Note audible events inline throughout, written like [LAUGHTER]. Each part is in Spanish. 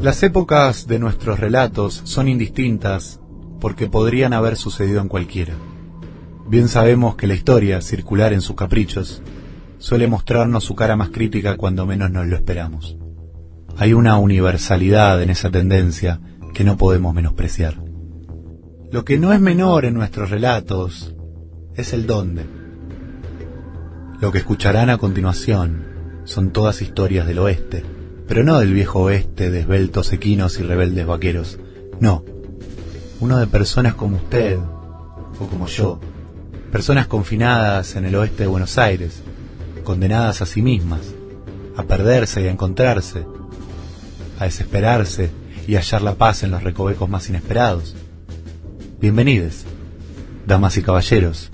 Las épocas de nuestros relatos son indistintas porque podrían haber sucedido en cualquiera. Bien sabemos que la historia, circular en sus caprichos, suele mostrarnos su cara más crítica cuando menos nos lo esperamos. Hay una universalidad en esa tendencia que no podemos menospreciar. Lo que no es menor en nuestros relatos es el dónde. Lo que escucharán a continuación son todas historias del oeste, pero no del viejo oeste de esbeltos equinos y rebeldes vaqueros, no. Uno de personas como usted, o como yo, personas confinadas en el oeste de Buenos Aires, condenadas a sí mismas, a perderse y a encontrarse, a desesperarse y hallar la paz en los recovecos más inesperados. Bienvenidos, damas y caballeros,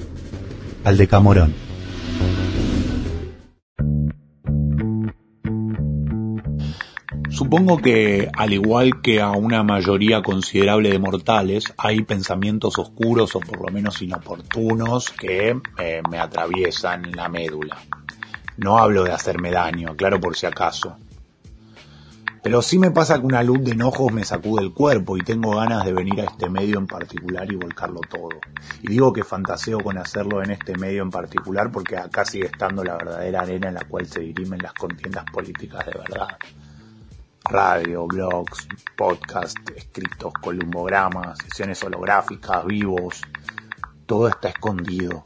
al Decamorón. Supongo que, al igual que a una mayoría considerable de mortales, hay pensamientos oscuros o por lo menos inoportunos que eh, me atraviesan la médula. No hablo de hacerme daño, claro por si acaso. Pero sí me pasa que una luz de enojos me sacude el cuerpo y tengo ganas de venir a este medio en particular y volcarlo todo. Y digo que fantaseo con hacerlo en este medio en particular porque acá sigue estando la verdadera arena en la cual se dirimen las contiendas políticas de verdad. Radio, blogs, podcast, escritos, columbogramas, sesiones holográficas, vivos, todo está escondido.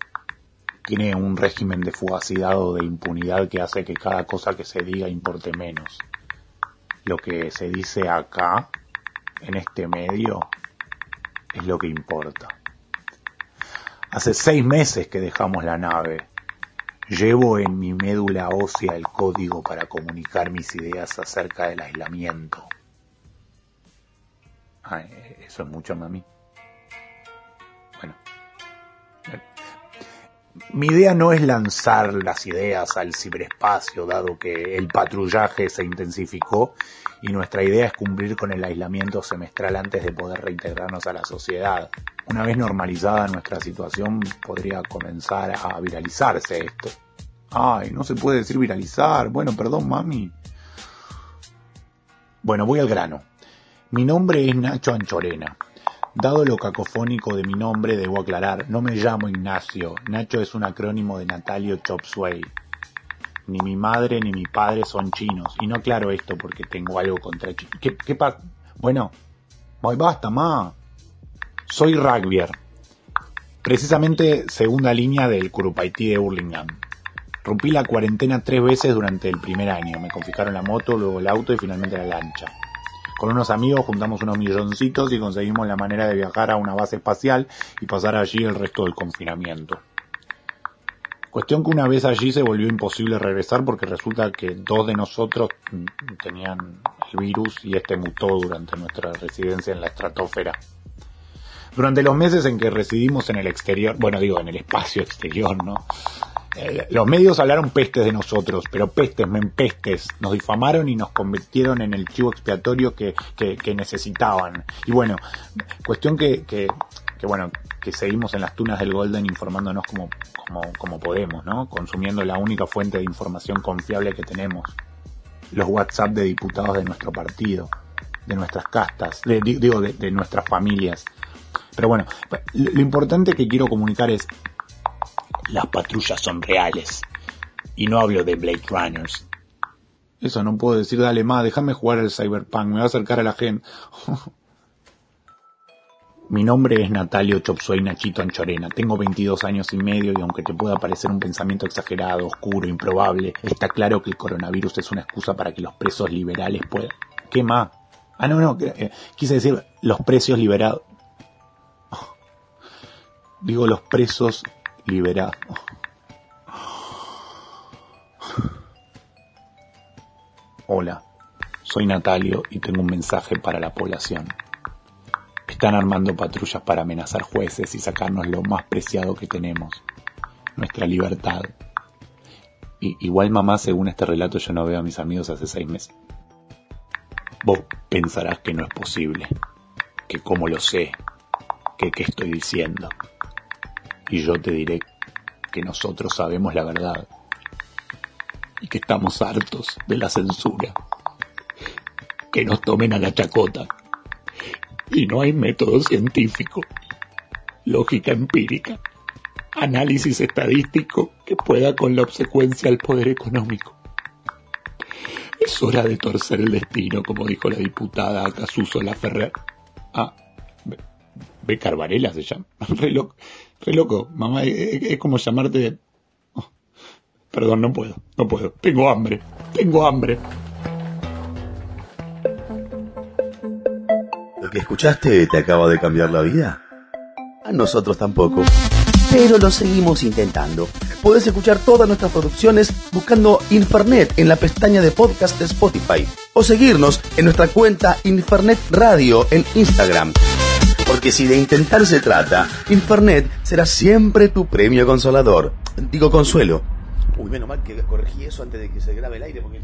Tiene un régimen de fugacidad o de impunidad que hace que cada cosa que se diga importe menos lo que se dice acá, en este medio, es lo que importa. Hace seis meses que dejamos la nave. Llevo en mi médula ósea el código para comunicar mis ideas acerca del aislamiento. eso es mucho, mami. Bueno. Mi idea no es lanzar las ideas al ciberespacio, dado que el patrullaje se intensificó y nuestra idea es cumplir con el aislamiento semestral antes de poder reintegrarnos a la sociedad. Una vez normalizada nuestra situación, podría comenzar a viralizarse esto. Ay, no se puede decir viralizar. Bueno, perdón, mami. Bueno, voy al grano. Mi nombre es Nacho Anchorena. Dado lo cacofónico de mi nombre, debo aclarar, no me llamo Ignacio. Nacho es un acrónimo de Natalio Chop Ni mi madre ni mi padre son chinos. Y no aclaro esto porque tengo algo contra chinos. ¿Qué, qué? Bueno, voy basta, ma. Soy rugbyer. Precisamente segunda línea del Curupaití de Burlingame. Rompí la cuarentena tres veces durante el primer año. Me confiscaron la moto, luego el auto y finalmente la lancha. Con unos amigos juntamos unos milloncitos y conseguimos la manera de viajar a una base espacial y pasar allí el resto del confinamiento. Cuestión que una vez allí se volvió imposible regresar porque resulta que dos de nosotros tenían el virus y este mutó durante nuestra residencia en la estratosfera. Durante los meses en que residimos en el exterior, bueno digo en el espacio exterior, ¿no? Eh, los medios hablaron pestes de nosotros, pero pestes, pestes, nos difamaron y nos convirtieron en el chivo expiatorio que, que, necesitaban. Y bueno, cuestión que, que, que, bueno, que seguimos en las tunas del Golden informándonos como, como, como podemos, ¿no? Consumiendo la única fuente de información confiable que tenemos. Los WhatsApp de diputados de nuestro partido, de nuestras castas, de, digo, de, de nuestras familias. Pero bueno, lo importante que quiero comunicar es, las patrullas son reales. Y no hablo de Blade Runners. Eso no puedo decir, dale más, déjame jugar al Cyberpunk, me va a acercar a la gente. [LAUGHS] Mi nombre es Natalio Chopsuey Nachito Anchorena. Tengo 22 años y medio y aunque te pueda parecer un pensamiento exagerado, oscuro, improbable, está claro que el coronavirus es una excusa para que los presos liberales puedan... ¿Qué más? Ah, no, no, eh, quise decir los precios liberados. [LAUGHS] Digo los presos liberado. Hola, soy Natalio y tengo un mensaje para la población. Están armando patrullas para amenazar jueces y sacarnos lo más preciado que tenemos, nuestra libertad. Y, igual mamá, según este relato, yo no veo a mis amigos hace seis meses. Vos pensarás que no es posible, que cómo lo sé, que qué estoy diciendo y yo te diré que nosotros sabemos la verdad y que estamos hartos de la censura, que nos tomen a la chacota. Y no hay método científico, lógica empírica, análisis estadístico que pueda con la obsecuencia al poder económico. Es hora de torcer el destino, como dijo la diputada Casuso Laferrer. Ah, B. Carvarela se llama. [LAUGHS] Re loco, re loco. mamá, es, como llamarte... Oh, perdón, no puedo, no puedo. Tengo hambre, tengo hambre. ¿Lo que escuchaste te acaba de cambiar la vida? A nosotros tampoco pero lo seguimos intentando. Puedes escuchar todas nuestras producciones buscando Infernet en la pestaña de podcast de Spotify o seguirnos en nuestra cuenta Infernet Radio en Instagram. Porque si de intentar se trata, Infernet será siempre tu premio consolador. Digo consuelo. Uy, menos mal que corregí eso antes de que se grabe el aire porque